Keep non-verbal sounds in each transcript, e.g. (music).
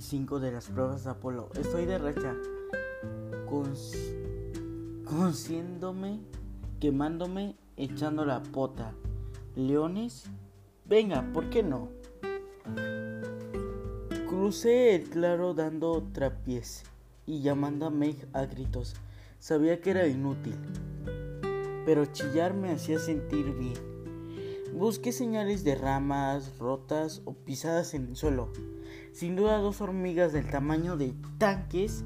25 de las pruebas de Apolo. Estoy de racha. Conciéndome, quemándome, echando la pota. Leones, venga, ¿por qué no? Crucé el claro dando trapiés y llamando a Meg a gritos. Sabía que era inútil, pero chillar me hacía sentir bien. Busqué señales de ramas rotas o pisadas en el suelo. Sin duda dos hormigas del tamaño de tanques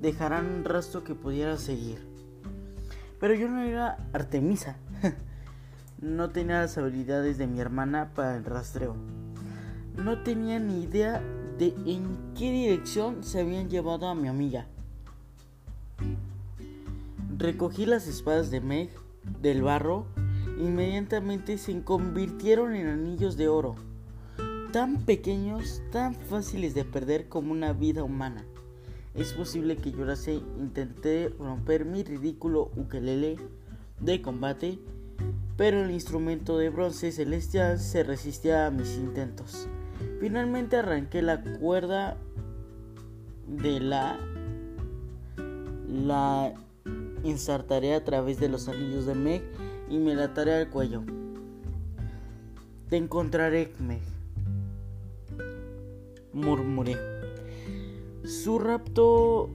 dejarán un rastro que pudiera seguir. Pero yo no era Artemisa. (laughs) no tenía las habilidades de mi hermana para el rastreo. No tenía ni idea de en qué dirección se habían llevado a mi amiga. Recogí las espadas de Meg del barro, inmediatamente se convirtieron en anillos de oro, tan pequeños, tan fáciles de perder como una vida humana. Es posible que llorase, intenté romper mi ridículo ukelele de combate, pero el instrumento de bronce celestial se resistía a mis intentos. Finalmente arranqué la cuerda de la la ensartaré a través de los anillos de Meg y me la ataré al cuello. Te encontraré, Meg. Murmuré. Su rapto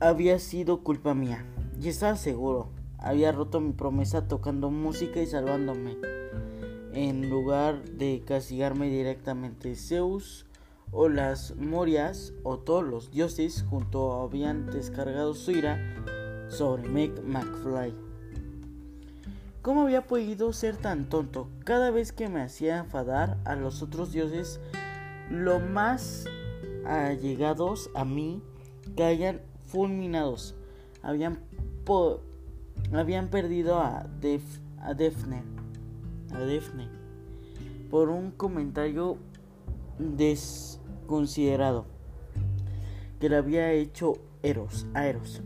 había sido culpa mía. Y estaba seguro. Había roto mi promesa tocando música y salvándome. En lugar de castigarme directamente, Zeus o las Morias o todos los dioses junto habían descargado su ira sobre Meg McFly. ¿Cómo había podido ser tan tonto? Cada vez que me hacía enfadar a los otros dioses, lo más allegados a mí caían fulminados. Habían, habían perdido a, Def a. A. Por un comentario desconsiderado que le había hecho Eros, a Eros.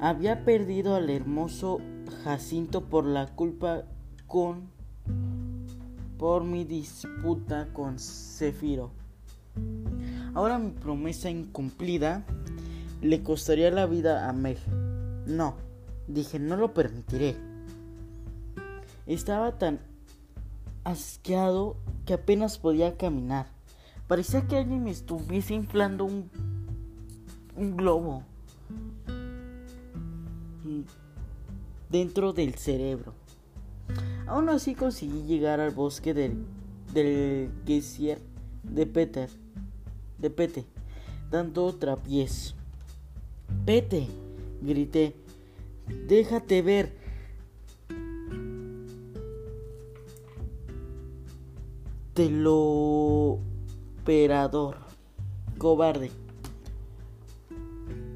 Había perdido al hermoso Jacinto por la culpa con por mi disputa con Cefiro. Ahora mi promesa incumplida le costaría la vida a Meg. No, dije, no lo permitiré. Estaba tan asqueado que apenas podía caminar. Parecía que alguien me estuviese inflando un, un globo dentro del cerebro. Aún así conseguí llegar al bosque del, del Geyser de Peter, de Pete, dando trapiés. Pete, grité, déjate ver. Te lo operador, cobarde.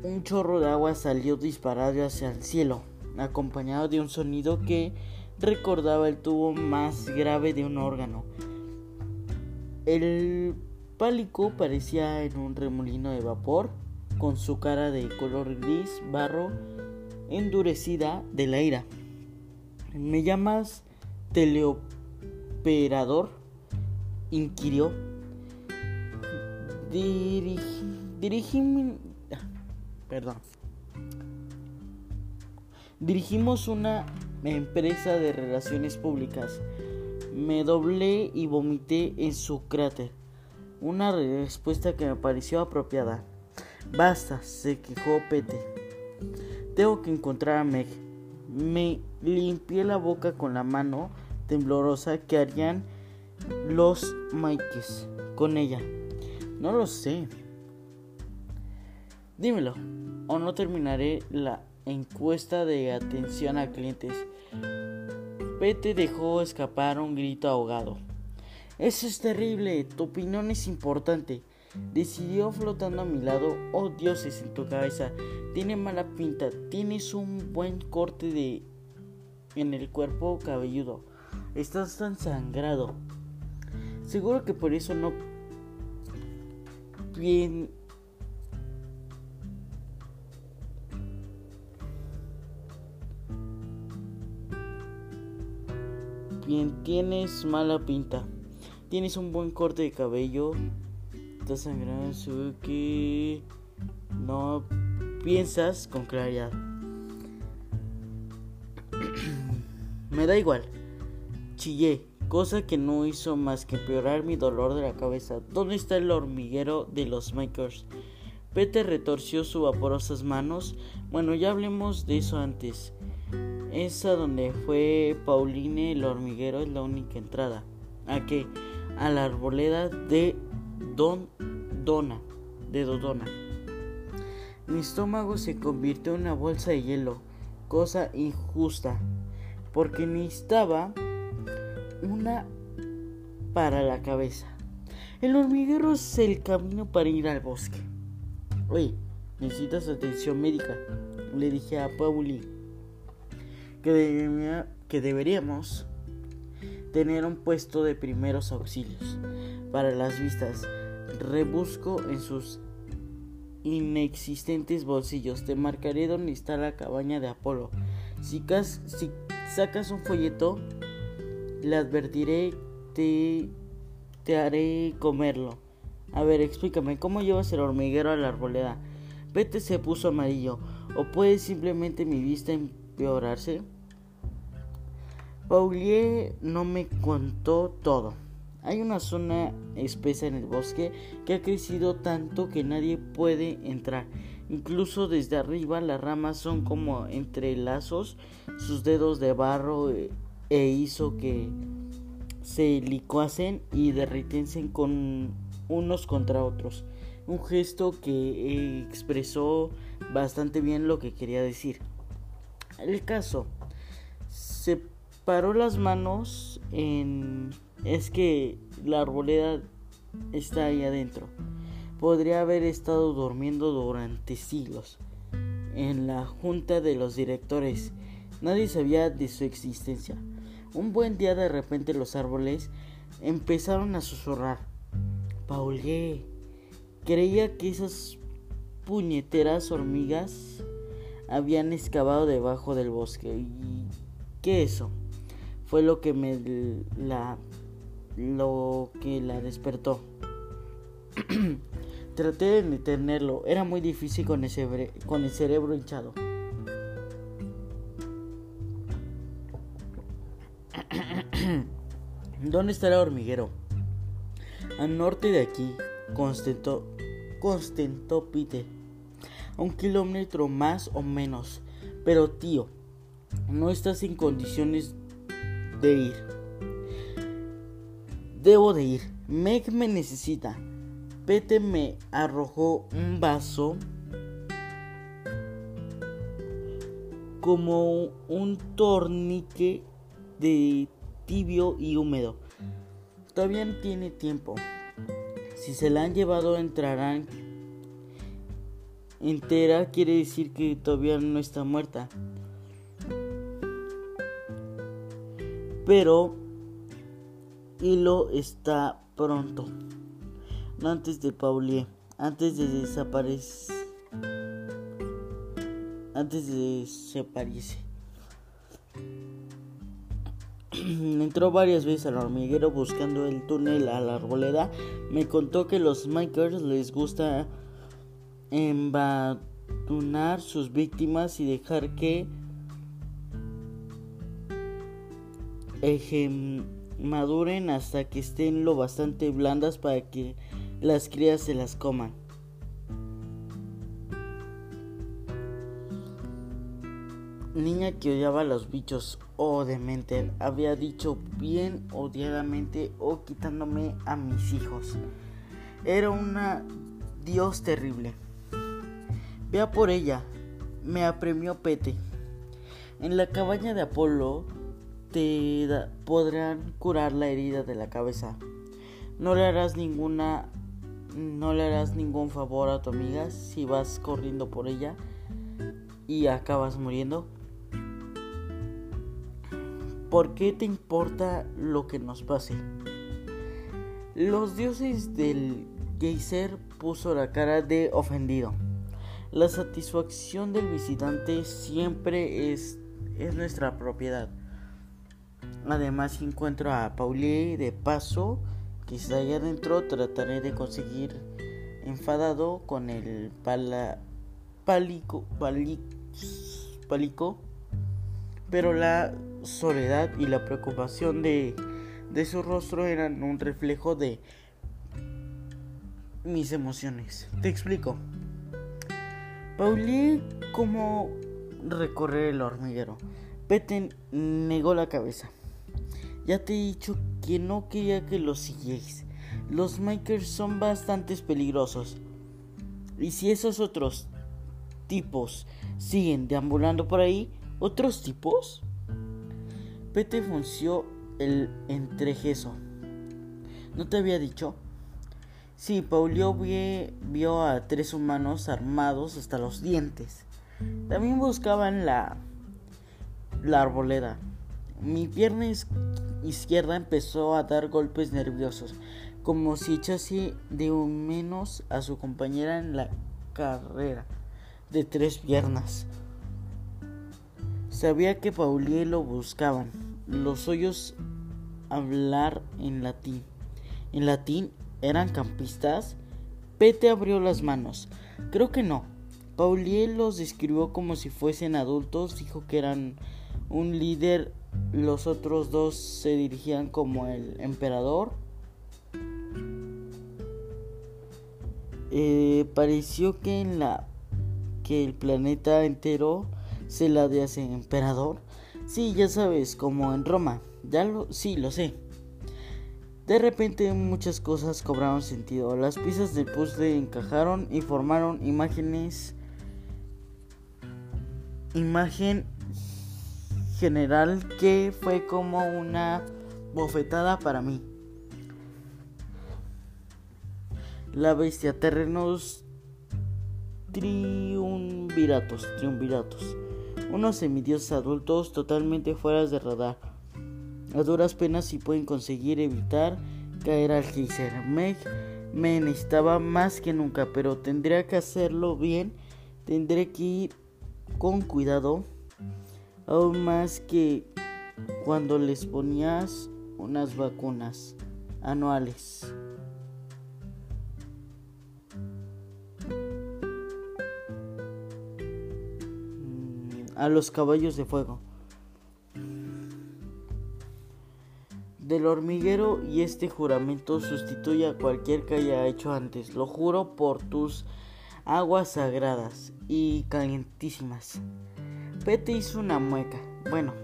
Un chorro de agua salió disparado hacia el cielo acompañado de un sonido que recordaba el tubo más grave de un órgano. El pálico parecía en un remolino de vapor, con su cara de color gris, barro, endurecida de la ira. ¿Me llamas teleoperador? inquirió. dirigí ah, Perdón. Dirigimos una empresa de relaciones públicas. Me doblé y vomité en su cráter. Una respuesta que me pareció apropiada. Basta, se quejó Pete. Tengo que encontrar a Meg. Me limpié la boca con la mano temblorosa que harían los Mikes con ella. No lo sé. Dímelo, o no terminaré la encuesta de atención a clientes. Pete dejó escapar un grito ahogado. Eso es terrible, tu opinión es importante. Decidió flotando a mi lado. Oh dioses en tu cabeza. Tiene mala pinta. Tienes un buen corte de en el cuerpo cabelludo. Estás tan sangrado. Seguro que por eso no bien bien, tienes mala pinta. Tienes un buen corte de cabello. está sangrando su que no piensas con claridad. (clears throat) Me da igual. Chillé, cosa que no hizo más que empeorar mi dolor de la cabeza. ¿Dónde está el hormiguero de los makers? Peter retorció sus vaporosas manos. Bueno, ya hablemos de eso antes. Esa donde fue Pauline el hormiguero es la única entrada. ¿A qué? A la arboleda de Don Dona. De Dodona. Mi estómago se convirtió en una bolsa de hielo. Cosa injusta. Porque necesitaba una para la cabeza. El hormiguero es el camino para ir al bosque. Oye, necesitas atención médica. Le dije a Pauli que, que deberíamos tener un puesto de primeros auxilios para las vistas. Rebusco en sus inexistentes bolsillos. Te marcaré dónde está la cabaña de Apolo. Si, si sacas un folleto, le advertiré, te, te haré comerlo. A ver, explícame, ¿cómo llevas el hormiguero a la arboleda? Vete se puso amarillo. ¿O puede simplemente mi vista empeorarse? Paulier no me contó todo. Hay una zona espesa en el bosque que ha crecido tanto que nadie puede entrar. Incluso desde arriba las ramas son como entrelazos, sus dedos de barro eh, e hizo que se licuasen y derritense con unos contra otros. Un gesto que expresó bastante bien lo que quería decir. El caso, separó las manos en... Es que la arboleda está ahí adentro. Podría haber estado durmiendo durante siglos. En la junta de los directores nadie sabía de su existencia. Un buen día de repente los árboles empezaron a susurrar. Paulé, creía que esas puñeteras hormigas habían excavado debajo del bosque. ¿Y qué eso? Fue lo que me la lo que la despertó. (clears throat) Traté de detenerlo, era muy difícil con, ese, con el cerebro hinchado. (clears throat) ¿Dónde está el hormiguero? Al norte de aquí, constantó, constantó Pite. A un kilómetro más o menos. Pero tío, no estás en condiciones de ir. Debo de ir. Meg me necesita. Pete me arrojó un vaso como un tornique de tibio y húmedo. Todavía tiene tiempo. Si se la han llevado entrarán entera, quiere decir que todavía no está muerta. Pero Hilo está pronto. No antes de Paulie. Antes de desaparecer. Antes de desaparecer. (clears throat) Entró varias veces al hormiguero buscando el túnel a la arboleda. Me contó que los Makers les gusta embatunar sus víctimas y dejar que maduren hasta que estén lo bastante blandas para que las crías se las coman. Niña que odiaba a los bichos oh, mente había dicho bien odiadamente o quitándome a mis hijos. Era una dios terrible. Vea por ella, me apremió Pete. En la cabaña de Apolo te podrán curar la herida de la cabeza. No le harás ninguna no le harás ningún favor a tu amiga si vas corriendo por ella y acabas muriendo. ¿Por qué te importa lo que nos pase? Los dioses del geyser puso la cara de ofendido. La satisfacción del visitante siempre es, es nuestra propiedad. Además, encuentro a Paulie de paso, que está allá adentro, trataré de conseguir enfadado con el pala, pálico, palico, pero la soledad y la preocupación de, de su rostro eran un reflejo de mis emociones. Te explico. Pauli como recorrer el hormiguero. Pete negó la cabeza. Ya te he dicho que no quería que los siguiese. Los makers son bastante peligrosos. Y si esos otros tipos siguen deambulando por ahí, ¿otros tipos? Pete funció el entrejeso. ¿No te había dicho? Sí, Paulio vio a tres humanos armados hasta los dientes. También buscaban la, la arboleda. Mi pierna izquierda empezó a dar golpes nerviosos, como si echase de menos a su compañera en la carrera de tres piernas. Sabía que Paulie lo buscaban. Los hoyos hablar en latín. En latín ¿Eran campistas? Pete abrió las manos. Creo que no. Pauliel los describió como si fuesen adultos, dijo que eran un líder, los otros dos se dirigían como el emperador. Eh, pareció que en la que el planeta entero se la de hace emperador. Sí, ya sabes, como en Roma. Ya lo, sí, lo sé. De repente muchas cosas cobraron sentido. Las piezas del puzzle encajaron y formaron imágenes. Imagen general que fue como una bofetada para mí. La bestia, terrenos triunviratos, triunviratos. Unos semidioses adultos totalmente fuera de radar a duras penas si pueden conseguir evitar caer al geyser. Meg me necesitaba más que nunca, pero tendría que hacerlo bien. Tendré que ir con cuidado. Aún más que cuando les ponías unas vacunas anuales. Mm, a los caballos de fuego. del hormiguero y este juramento sustituye a cualquier que haya hecho antes. Lo juro por tus aguas sagradas y calientísimas. Pete hizo una mueca. Bueno,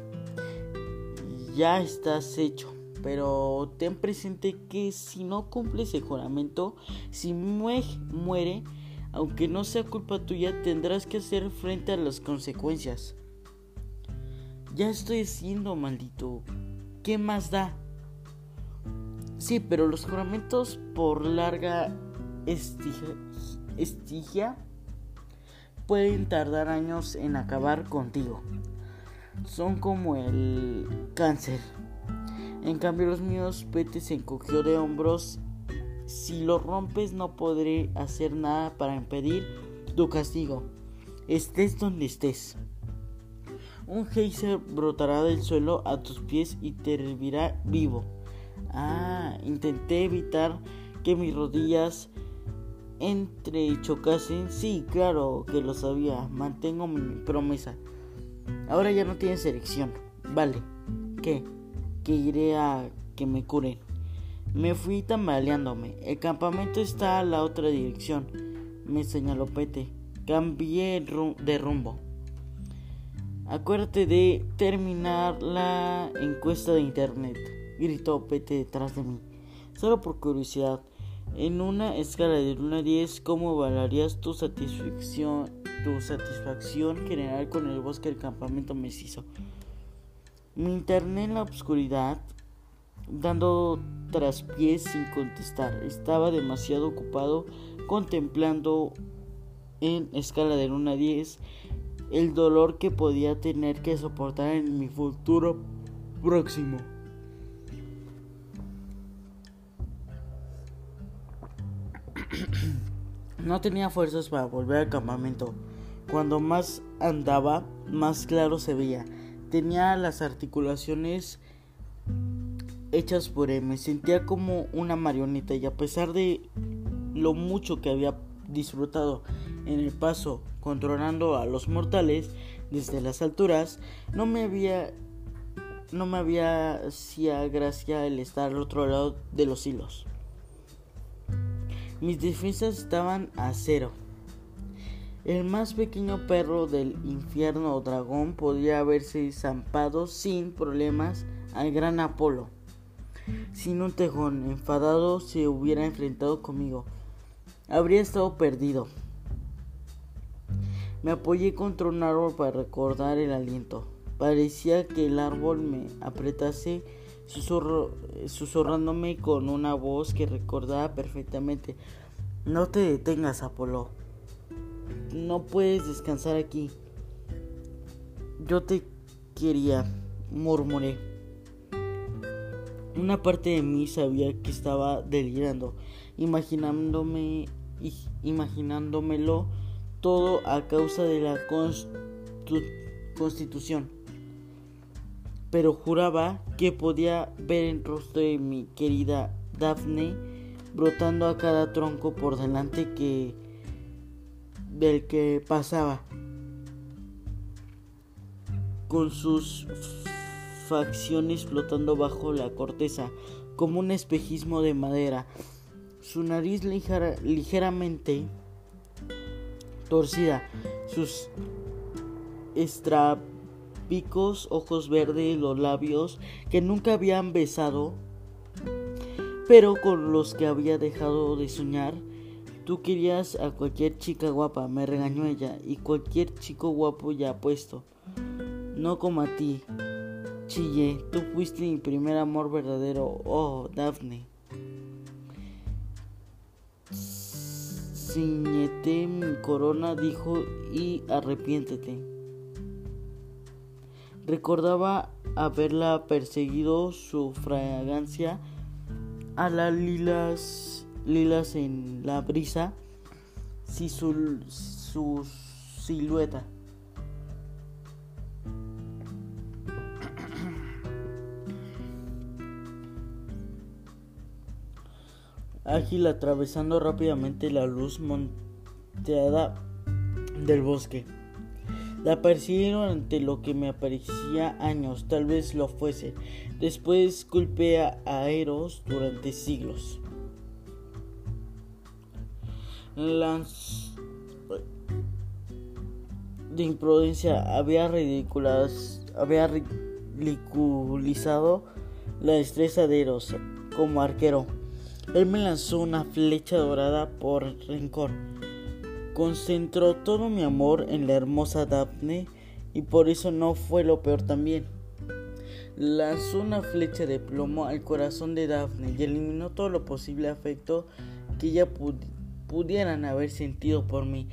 ya estás hecho. Pero ten presente que si no cumples el juramento, si Mueg muere, aunque no sea culpa tuya, tendrás que hacer frente a las consecuencias. Ya estoy haciendo, maldito. ¿Qué más da? Sí, pero los juramentos por larga estigia, pueden tardar años en acabar contigo. Son como el cáncer. En cambio los míos, Pete se encogió de hombros. Si lo rompes no podré hacer nada para impedir tu castigo. Estés donde estés. Un geyser brotará del suelo a tus pies y te hervirá vivo. Ah, intenté evitar que mis rodillas entrechocasen. Sí, claro que lo sabía. Mantengo mi promesa. Ahora ya no tienes elección. Vale. ¿Qué? Que iré a que me curen. Me fui tambaleándome. El campamento está a la otra dirección. Me señaló Pete. Cambié de rumbo. Acuérdate de terminar la encuesta de internet gritó Pete detrás de mí. Solo por curiosidad, en una escala de 1 a 10, ¿cómo evaluarías tu satisfacción, tu satisfacción general con el bosque del campamento mestizo? Me interné en la oscuridad, dando traspiés sin contestar. Estaba demasiado ocupado contemplando en escala de 1 a 10 el dolor que podía tener que soportar en mi futuro próximo. No tenía fuerzas para volver al campamento. Cuando más andaba, más claro se veía. Tenía las articulaciones hechas por él. Me sentía como una marioneta y a pesar de lo mucho que había disfrutado en el paso controlando a los mortales desde las alturas, no me había no me había hacía gracia el estar al otro lado de los hilos. Mis defensas estaban a cero. El más pequeño perro del infierno o dragón podía haberse zampado sin problemas al gran Apolo. Sin un tejón enfadado se hubiera enfrentado conmigo. Habría estado perdido. Me apoyé contra un árbol para recordar el aliento. Parecía que el árbol me apretase susurrándome con una voz que recordaba perfectamente. No te detengas, Apolo. No puedes descansar aquí. Yo te quería, murmuré. Una parte de mí sabía que estaba delirando, imaginándome, imaginándomelo todo a causa de la constitución. Pero juraba que podía ver el rostro de mi querida Daphne brotando a cada tronco por delante que del que pasaba. Con sus facciones flotando bajo la corteza como un espejismo de madera. Su nariz ligeramente torcida sus estrabicos ojos verdes los labios que nunca habían besado pero con los que había dejado de soñar. Tú querías a cualquier chica guapa, me regañó ella, y cualquier chico guapo ya puesto. No como a ti. Chille, tú fuiste mi primer amor verdadero. Oh, Daphne. Ciñete mi corona, dijo, y arrepiéntete. Recordaba haberla perseguido su fragancia a las lilas, lilas en la brisa, si su, su silueta. Ágil atravesando rápidamente la luz monteada del bosque. La persiguieron ante lo que me parecía años, tal vez lo fuese. Después culpé a Eros durante siglos. Las de imprudencia había, había ridiculizado la destreza de Eros como arquero. Él me lanzó una flecha dorada por rencor Concentró todo mi amor en la hermosa Daphne y por eso no fue lo peor también. Lanzó una flecha de plomo al corazón de Daphne y eliminó todo lo posible afecto que ella pudieran haber sentido por mí.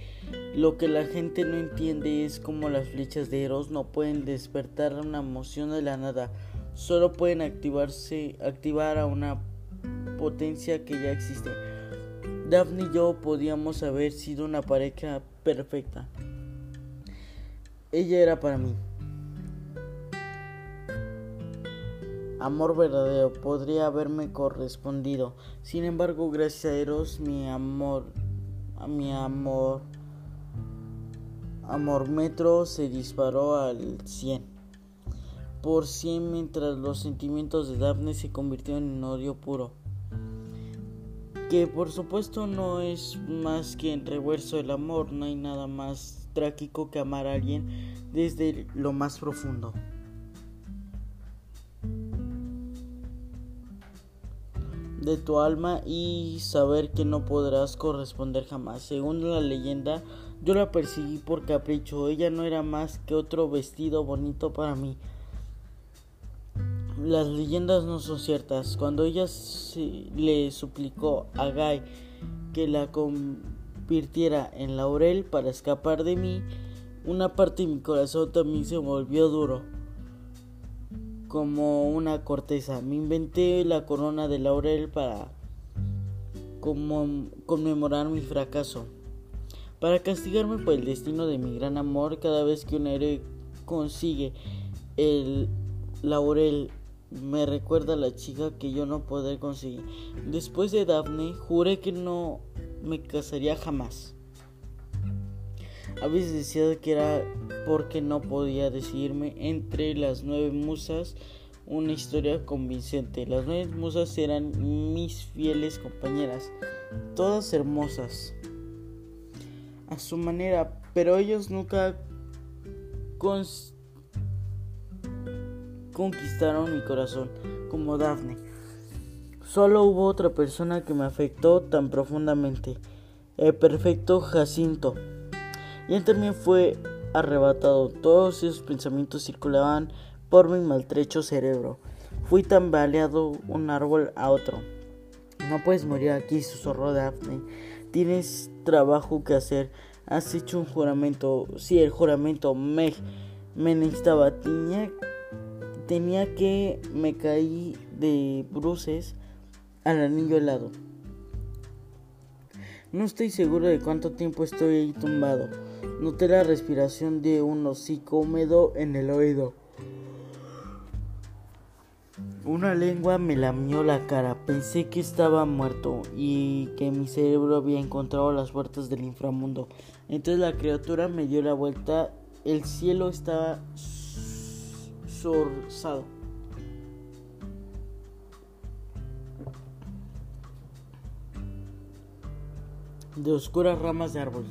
Lo que la gente no entiende es cómo las flechas de Eros no pueden despertar una emoción de la nada, solo pueden activarse, activar a una potencia que ya existe. Daphne y yo podíamos haber sido una pareja perfecta. Ella era para mí. Amor verdadero podría haberme correspondido. Sin embargo, gracias a Eros, mi amor, mi amor, amor metro se disparó al 100 por 100 mientras los sentimientos de Daphne se convirtieron en odio puro que por supuesto no es más que en reverso del amor, no hay nada más trágico que amar a alguien desde lo más profundo. de tu alma y saber que no podrás corresponder jamás. Según la leyenda, yo la perseguí por capricho. Ella no era más que otro vestido bonito para mí. Las leyendas no son ciertas. Cuando ella le suplicó a Guy que la convirtiera en laurel para escapar de mí, una parte de mi corazón también se volvió duro, como una corteza. Me inventé la corona de laurel para conmemorar mi fracaso. Para castigarme por el destino de mi gran amor, cada vez que un héroe consigue el laurel me recuerda a la chica que yo no podré conseguir. Después de Daphne, juré que no me casaría jamás. A veces decía que era porque no podía decidirme entre las nueve musas una historia convincente. Las nueve musas eran mis fieles compañeras, todas hermosas a su manera, pero ellos nunca conquistaron mi corazón como Daphne. Solo hubo otra persona que me afectó tan profundamente, el perfecto Jacinto. Y él también fue arrebatado. Todos esos pensamientos circulaban por mi maltrecho cerebro. Fui tambaleado un árbol a otro. No puedes morir aquí, susurró Daphne. Tienes trabajo que hacer. Has hecho un juramento. Sí, el juramento me, me necesitaba. Tenía, tenía que me caí de bruces al anillo helado. No estoy seguro de cuánto tiempo estoy ahí tumbado. Noté la respiración de un hocico húmedo en el oído. Una lengua me lamió la cara. Pensé que estaba muerto y que mi cerebro había encontrado las puertas del inframundo. Entonces la criatura me dio la vuelta. El cielo estaba De oscuras ramas de árbol.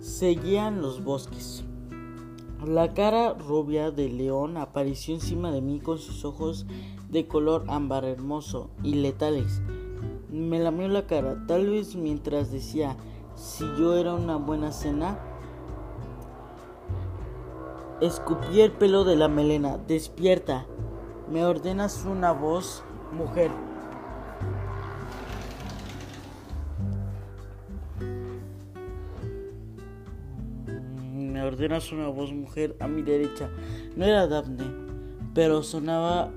Seguían los bosques. La cara rubia del león apareció encima de mí con sus ojos de color ámbar hermoso y letales. Me lamió la cara, tal vez mientras decía si yo era una buena cena. Escupí el pelo de la melena. Despierta. Me ordenas una voz, mujer. ordenas una voz mujer a mi derecha. No era Daphne, pero sonaba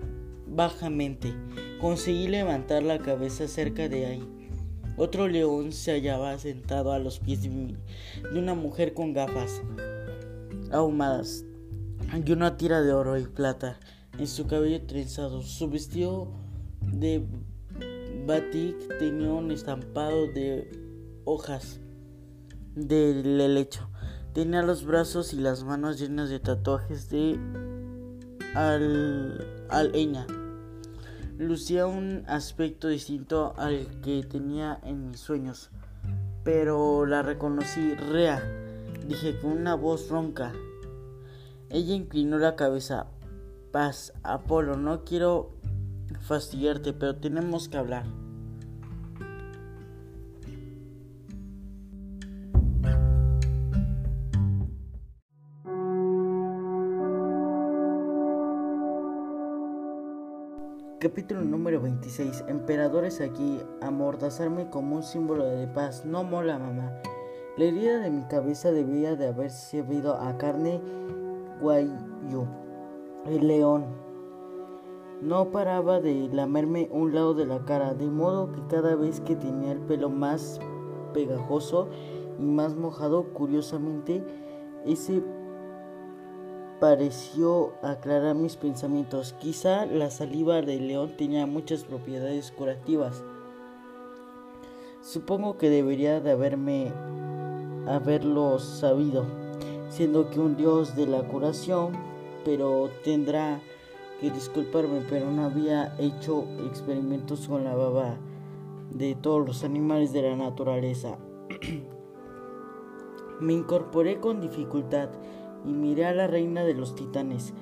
bajamente. Conseguí levantar la cabeza cerca de ahí. Otro león se hallaba sentado a los pies de una mujer con gafas ahumadas y una tira de oro y plata en su cabello trenzado. Su vestido de batik tenía un estampado de hojas del helecho. Tenía los brazos y las manos llenas de tatuajes de al, aleña. Lucía un aspecto distinto al que tenía en mis sueños, pero la reconocí. Rea, dije con una voz ronca. Ella inclinó la cabeza. Paz, Apolo, no quiero fastidiarte, pero tenemos que hablar. Capítulo número 26. Emperadores aquí, amordazarme como un símbolo de paz. No mola, mamá. La herida de mi cabeza debía de haber servido a carne guayu. El león. No paraba de lamerme un lado de la cara, de modo que cada vez que tenía el pelo más pegajoso y más mojado, curiosamente, ese pareció aclarar mis pensamientos. Quizá la saliva del león tenía muchas propiedades curativas. Supongo que debería de haberme haberlo sabido, siendo que un dios de la curación, pero tendrá que disculparme, pero no había hecho experimentos con la baba de todos los animales de la naturaleza. (clears throat) Me incorporé con dificultad y miré a la reina de los titanes.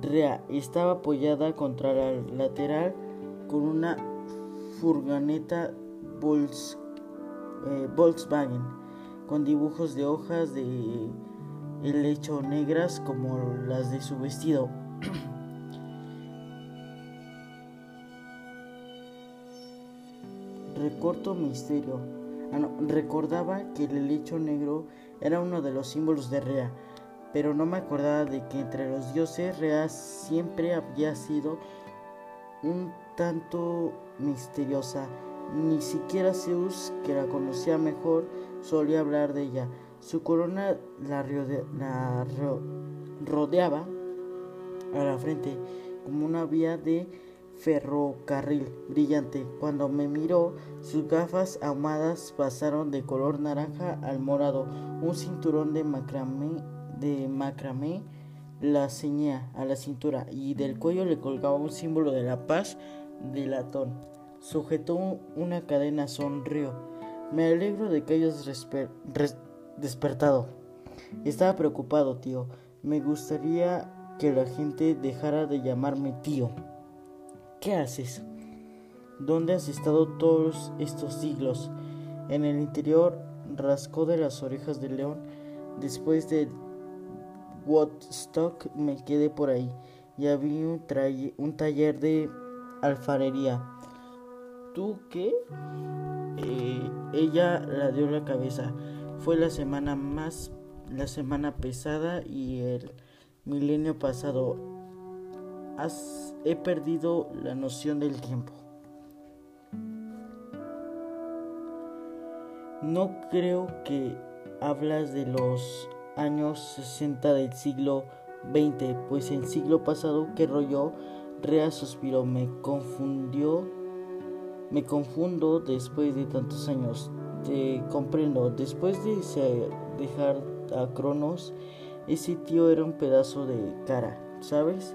Rea estaba apoyada contra la lateral con una furgoneta eh, Volkswagen con dibujos de hojas de helecho negras como las de su vestido. (clears throat) Recorto misterio. Ah, recordaba que el helecho negro era uno de los símbolos de Rea pero no me acordaba de que entre los dioses Rea siempre había sido un tanto misteriosa. Ni siquiera Zeus, que la conocía mejor, solía hablar de ella. Su corona la, rodeaba a la frente como una vía de ferrocarril brillante. Cuando me miró, sus gafas ahumadas pasaron de color naranja al morado. Un cinturón de macramé, de macramé la ceñía a la cintura y del cuello le colgaba un símbolo de la paz de latón. Sujetó una cadena, sonrió. Me alegro de que hayas despertado. Estaba preocupado, tío. Me gustaría que la gente dejara de llamarme tío. ¿Qué haces? ¿Dónde has estado todos estos siglos? En el interior rascó de las orejas del león. Después de Woodstock me quedé por ahí y había un, un taller de alfarería. ¿Tú qué? Eh, ella la dio la cabeza. Fue la semana más, la semana pesada y el milenio pasado. he perdido la noción del tiempo. No creo que hablas de los años 60 del siglo XX, pues el siglo pasado que rollo, Rea suspiró, me confundió, me confundo después de tantos años. Te comprendo, después de dejar a Cronos, ese tío era un pedazo de cara, ¿sabes?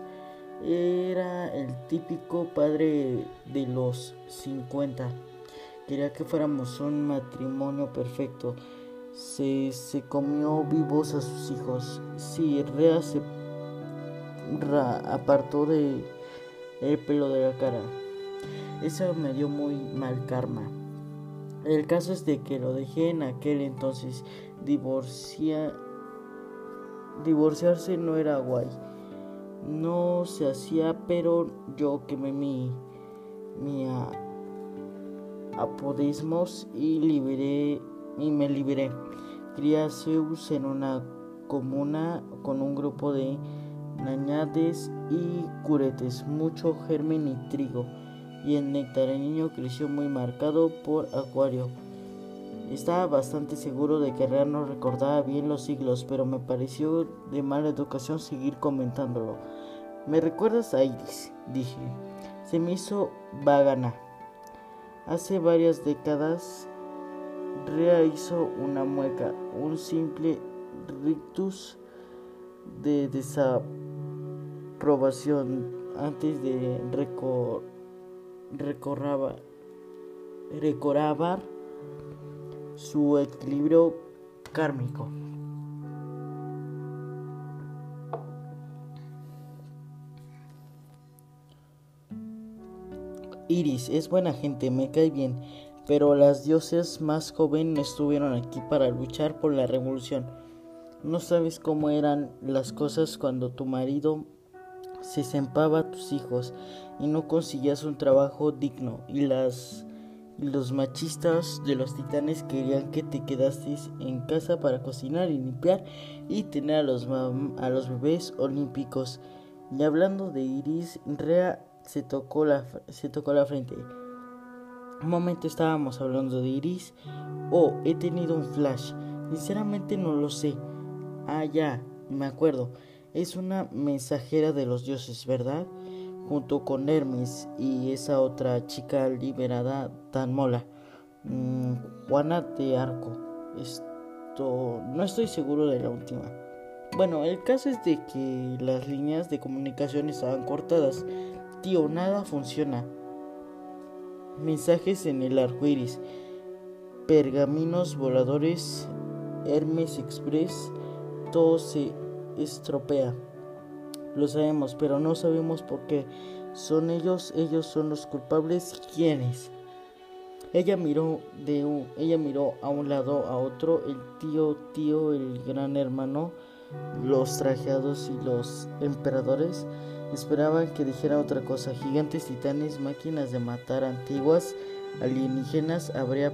Era el típico padre de los 50. Quería que fuéramos un matrimonio perfecto se, se comió vivos a sus hijos. Sí, Rea se apartó de el pelo de la cara. Eso me dio muy mal karma. El caso es de que lo dejé en aquel entonces. Divorcia, divorciarse no era guay. No se hacía, pero yo quemé mi, mi apodismos y liberé y me liberé. Cría Zeus en una comuna con un grupo de nañades y curetes, mucho germen y trigo, y el niño creció muy marcado por Acuario. Estaba bastante seguro de que Rea no recordaba bien los siglos, pero me pareció de mala educación seguir comentándolo. ¿Me recuerdas a Iris? dije. Se me hizo vagana. Hace varias décadas Rea hizo una mueca, un simple rictus de desaprobación antes de recorabar su equilibrio kármico. Iris es buena gente, me cae bien pero las dioses más jóvenes estuvieron aquí para luchar por la revolución. No sabes cómo eran las cosas cuando tu marido se sempaba a tus hijos y no conseguías un trabajo digno y las los machistas de los titanes querían que te quedases en casa para cocinar y limpiar y tener a los, a los bebés olímpicos. Y hablando de Iris, Rea se tocó la, se tocó la frente. Un momento estábamos hablando de Iris. Oh, he tenido un flash. Sinceramente no lo sé. Ah, ya, me acuerdo. Es una mensajera de los dioses, ¿verdad? Junto con Hermes y esa otra chica liberada tan mola. Mm, Juana de Arco. Esto... No estoy seguro de la última. Bueno, el caso es de que las líneas de comunicación estaban cortadas. Tío, nada funciona mensajes en el arco iris, pergaminos voladores, Hermes Express, todo se estropea. Lo sabemos, pero no sabemos por qué. Son ellos, ellos son los culpables. ¿Quiénes? Ella miró de un, ella miró a un lado, a otro, el tío, tío, el gran hermano, los trajeados y los emperadores. Esperaban que dijera otra cosa. Gigantes titanes, máquinas de matar antiguas, alienígenas. Habría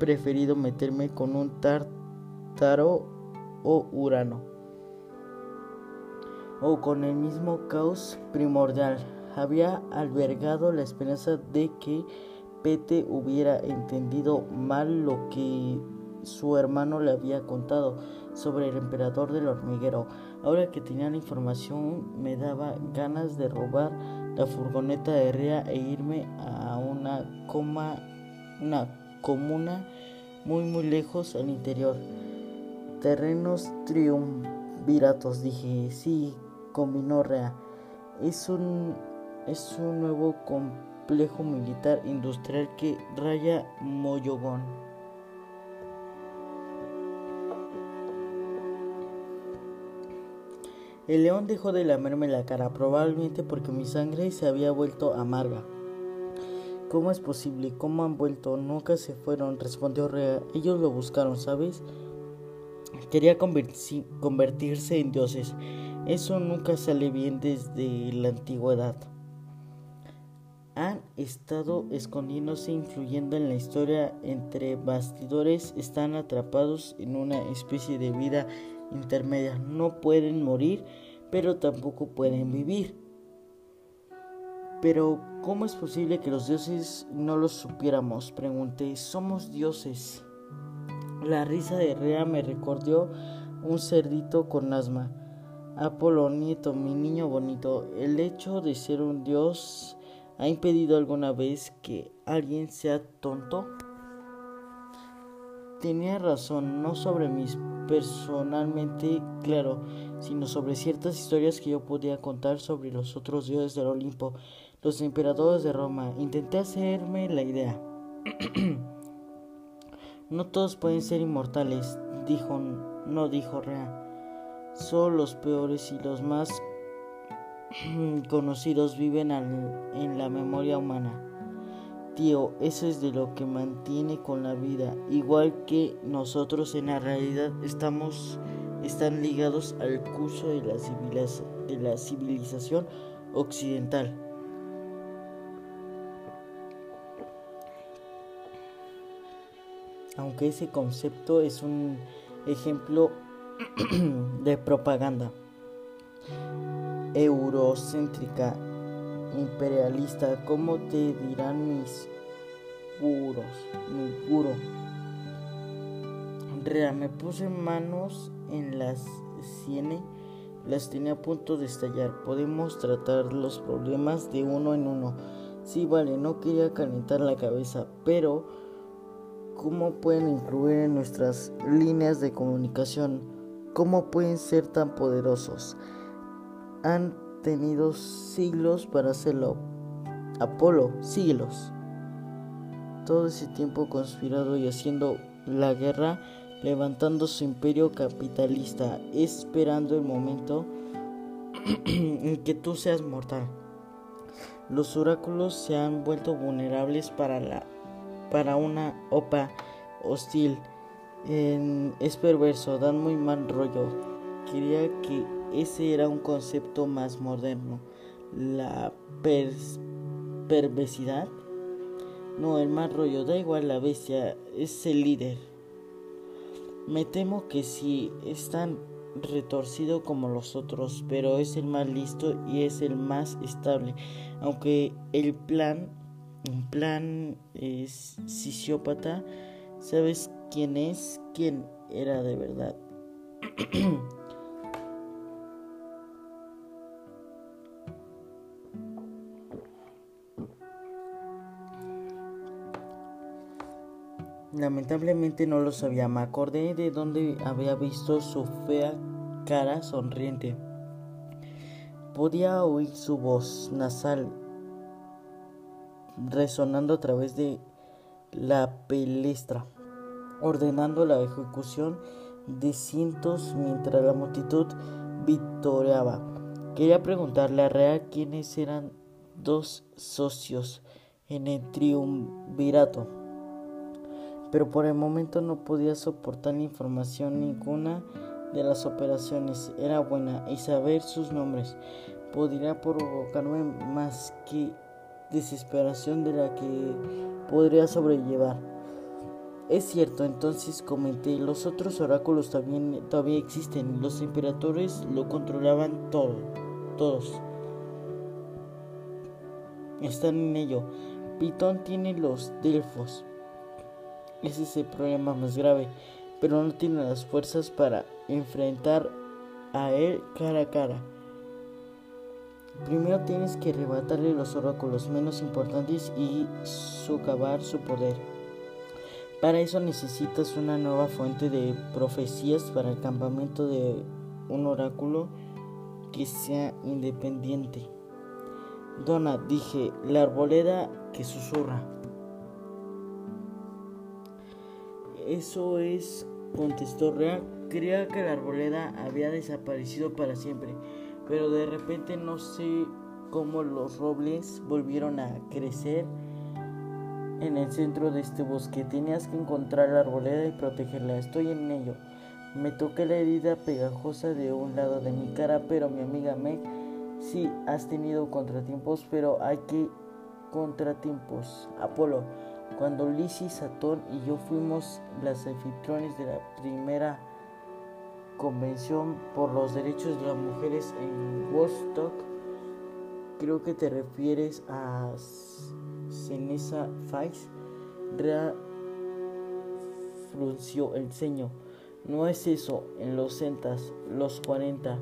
preferido meterme con un tártaro o urano. O con el mismo caos primordial. Había albergado la esperanza de que Pete hubiera entendido mal lo que su hermano le había contado sobre el emperador del hormiguero. Ahora que tenía la información me daba ganas de robar la furgoneta de Rea e irme a una coma, una comuna muy muy lejos al interior. Terrenos triunviratos, dije, sí, combinó Rea. Es un, es un nuevo complejo militar industrial que raya Moyogón. El león dejó de lamerme la cara, probablemente porque mi sangre se había vuelto amarga. ¿Cómo es posible? ¿Cómo han vuelto? Nunca se fueron, respondió Rea. Ellos lo buscaron, ¿sabes? Quería convertirse en dioses. Eso nunca sale bien desde la antigüedad. Han estado escondiéndose, influyendo en la historia entre bastidores, están atrapados en una especie de vida intermedia. No pueden morir, pero tampoco pueden vivir. Pero, ¿cómo es posible que los dioses no los supiéramos? Pregunté. Somos dioses. La risa de Rea me recordó un cerdito con asma. Apolo, nieto, mi niño bonito, el hecho de ser un dios ha impedido alguna vez que alguien sea tonto. Tenía razón, no sobre mis personalmente, claro, sino sobre ciertas historias que yo podía contar sobre los otros dioses del Olimpo, los emperadores de Roma. Intenté hacerme la idea. (clears throat) no todos pueden ser inmortales, dijo, no dijo Rea. Solo los peores y los más conocidos viven en la memoria humana. Tío, eso es de lo que mantiene con la vida, igual que nosotros en la realidad estamos están ligados al curso de la, de la civilización occidental. Aunque ese concepto es un ejemplo (clears throat) de propaganda eurocéntrica imperialista, ¿cómo te dirán mis puros, mi puro? Rea, me puse manos en las sienes, las tenía a punto de estallar. Podemos tratar los problemas de uno en uno. Sí, vale, no quería calentar la cabeza, pero ¿cómo pueden influir en nuestras líneas de comunicación? ¿Cómo pueden ser tan poderosos? Han tenido siglos para hacerlo. Apolo, siglos. Todo ese tiempo conspirado y haciendo la guerra, levantando su imperio capitalista, esperando el momento (clears throat) en que tú seas mortal. Los oráculos se han vuelto vulnerables para la para una opa hostil. Es perverso, dan muy mal rollo. Quería que ese era un concepto más moderno. La perversidad. No, el mal rollo, da igual la bestia, es el líder. Me temo que sí, es tan retorcido como los otros, pero es el más listo y es el más estable. Aunque el plan, un plan es siciópata, ¿sabes quién es? ¿Quién era de verdad? (clears throat) Lamentablemente no lo sabía. Me acordé de donde había visto su fea cara sonriente. Podía oír su voz nasal resonando a través de la pelestra, ordenando la ejecución de cientos mientras la multitud victoriaba. Quería preguntarle a Rea quiénes eran dos socios en el triunvirato pero por el momento no podía soportar información ninguna de las operaciones. Era buena y saber sus nombres podría provocarme más que desesperación de la que podría sobrellevar. Es cierto, entonces comenté, los otros oráculos también todavía existen, los emperadores lo controlaban todo, todos. Están en ello. Pitón tiene los delfos, ese es el problema más grave, pero no tiene las fuerzas para enfrentar a él cara a cara. Primero tienes que arrebatarle los oráculos menos importantes y socavar su poder. Para eso necesitas una nueva fuente de profecías para el campamento de un oráculo que sea independiente. Donna, dije, la arboleda que susurra. Eso es, contestó Real. Creía que la arboleda había desaparecido para siempre, pero de repente no sé cómo los robles volvieron a crecer en el centro de este bosque. Tenías que encontrar la arboleda y protegerla. Estoy en ello. Me toqué la herida pegajosa de un lado de mi cara, pero mi amiga Meg, sí, has tenido contratiempos, pero hay que contratiempos. Apolo, cuando Lizzie, Satón y yo fuimos las anfitriones de la primera convención por los derechos de las mujeres en Woodstock, creo que te refieres a Cenesa Fais, frunció el ceño. No es eso, en los centas, los 40,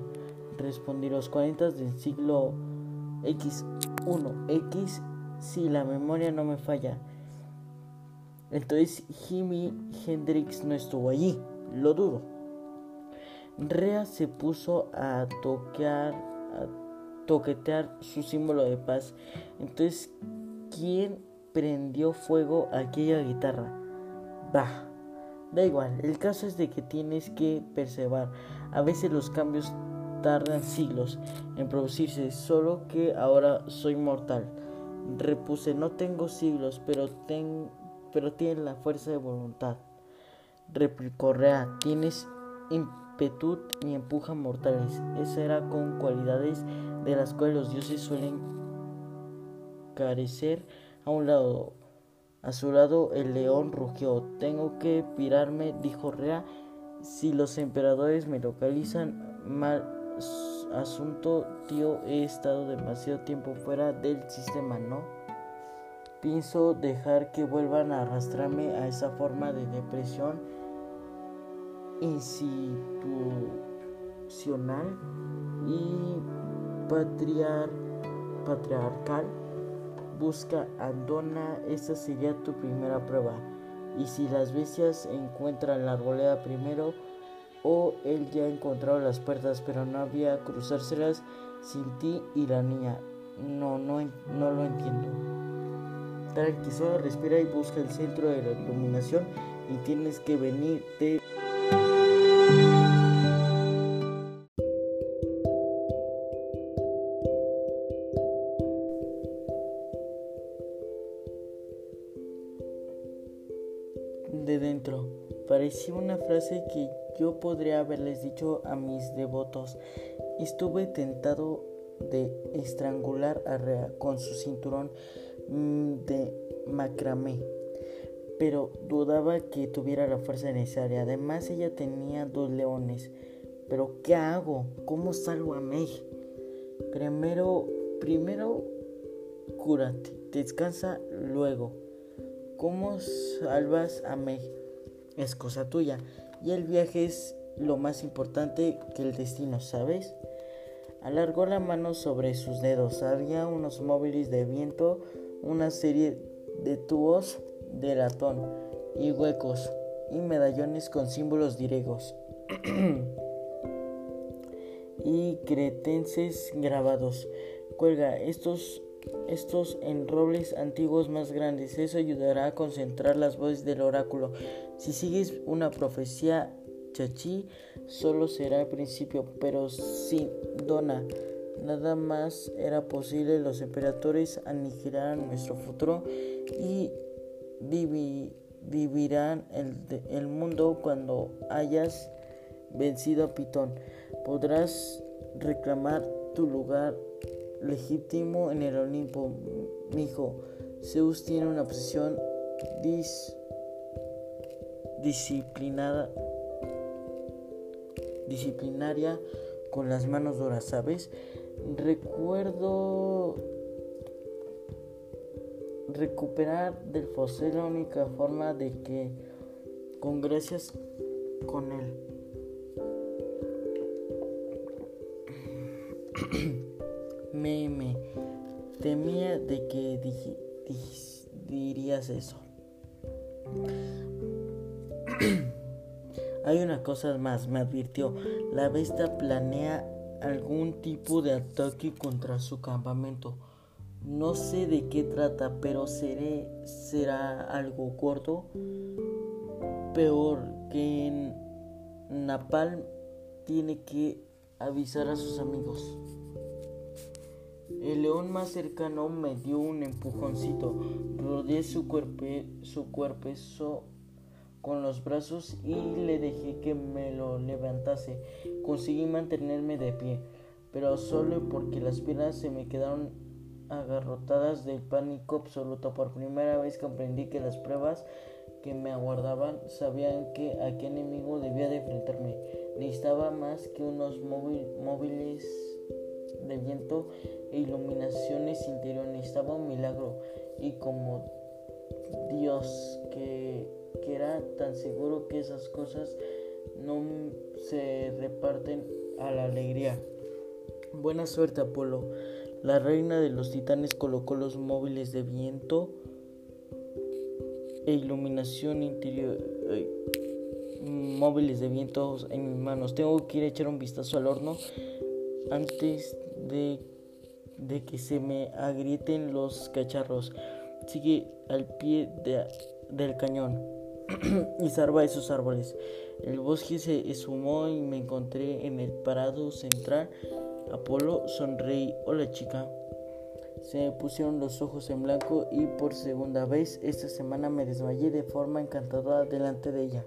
respondí, los 40 del siglo X1, X, si la memoria no me falla. Entonces Jimi Hendrix no estuvo allí, lo dudo. Rea se puso a toquear, a toquetear su símbolo de paz. Entonces, ¿quién prendió fuego a aquella guitarra? Bah. Da igual, el caso es de que tienes que perseverar. A veces los cambios tardan siglos en producirse, solo que ahora soy mortal. Repuse, no tengo siglos, pero, ten, pero la fuerza de voluntad. Replicó Rea, tienes impetud y empuja mortales. Esa era con cualidades de las cuales los dioses suelen a un lado a su lado el león rugió. Tengo que pirarme, dijo Rea. Si los emperadores me localizan, mal asunto, tío. He estado demasiado tiempo fuera del sistema, ¿no? Pienso dejar que vuelvan a arrastrarme a esa forma de depresión institucional y patriar patriarcal Busca a Donna, esa sería tu primera prueba. Y si las bestias encuentran la arboleda primero, o él ya ha encontrado las puertas, pero no había cruzárselas sin ti y la niña. No, no, no lo entiendo. Tranqui, respira y busca el centro de la iluminación y tienes que venirte. De dentro. Parecía una frase que yo podría haberles dicho a mis devotos. Estuve tentado de estrangular a Rea con su cinturón mm, de macramé, pero dudaba que tuviera la fuerza necesaria. Además, ella tenía dos leones. Pero ¿qué hago? ¿Cómo salvo a Meg? Primero, primero, cúrate, descansa luego. ¿Cómo salvas a Meg? Es cosa tuya. Y el viaje es lo más importante que el destino, ¿sabes? Alargó la mano sobre sus dedos. Había unos móviles de viento, una serie de tubos de latón y huecos y medallones con símbolos griegos (clears throat) y cretenses grabados. Cuelga estos estos en robles antiguos más grandes. Eso ayudará a concentrar las voces del oráculo. Si sigues una profecía chachi, solo será el principio, pero sin dona. Nada más era posible, los emperadores aniquilarán nuestro futuro y vivirán el, el mundo cuando hayas vencido a Pitón. Podrás reclamar tu lugar legítimo en el Olimpo. Mi hijo, Zeus tiene una posición disciplinada, disciplinaria con las manos duras, ¿sabes? Recuerdo recuperar del fósil la única forma de que con gracias con él (clears throat) me, me temía de que dirías eso. (clears throat) Hay una cosa más, me advirtió. La bestia planea algún tipo de ataque contra su campamento. No sé de qué trata, pero será algo corto. Peor que en Napalm tiene que avisar a sus amigos. El león más cercano me dio un empujoncito. Rodeé su cuerpo, su cuerpo con los brazos y le dejé que me lo levantase. Conseguí mantenerme de pie, pero solo porque las piernas se me quedaron agarrotadas del pánico absoluto. Por primera vez comprendí que las pruebas que me aguardaban sabían que a qué enemigo debía de enfrentarme. Necesitaba más que unos móviles de viento iluminaciones interiores. Necesitaba un milagro y como Dios que, que era tan seguro que esas cosas no se reparten a la alegría. Buena suerte Apolo. La reina de los titanes colocó los móviles de viento e iluminación interior móviles de viento en mis manos. Tengo que ir a echar un vistazo al horno antes de, de que se me agrieten los cacharros. Sigue al pie del cañón (clears throat) y salva esos árboles. El bosque se esfumó y me encontré en el parado central Apolo sonreí. Hola chica. Se me pusieron los ojos en blanco y por segunda vez esta semana me desmayé de forma encantadora delante de ella.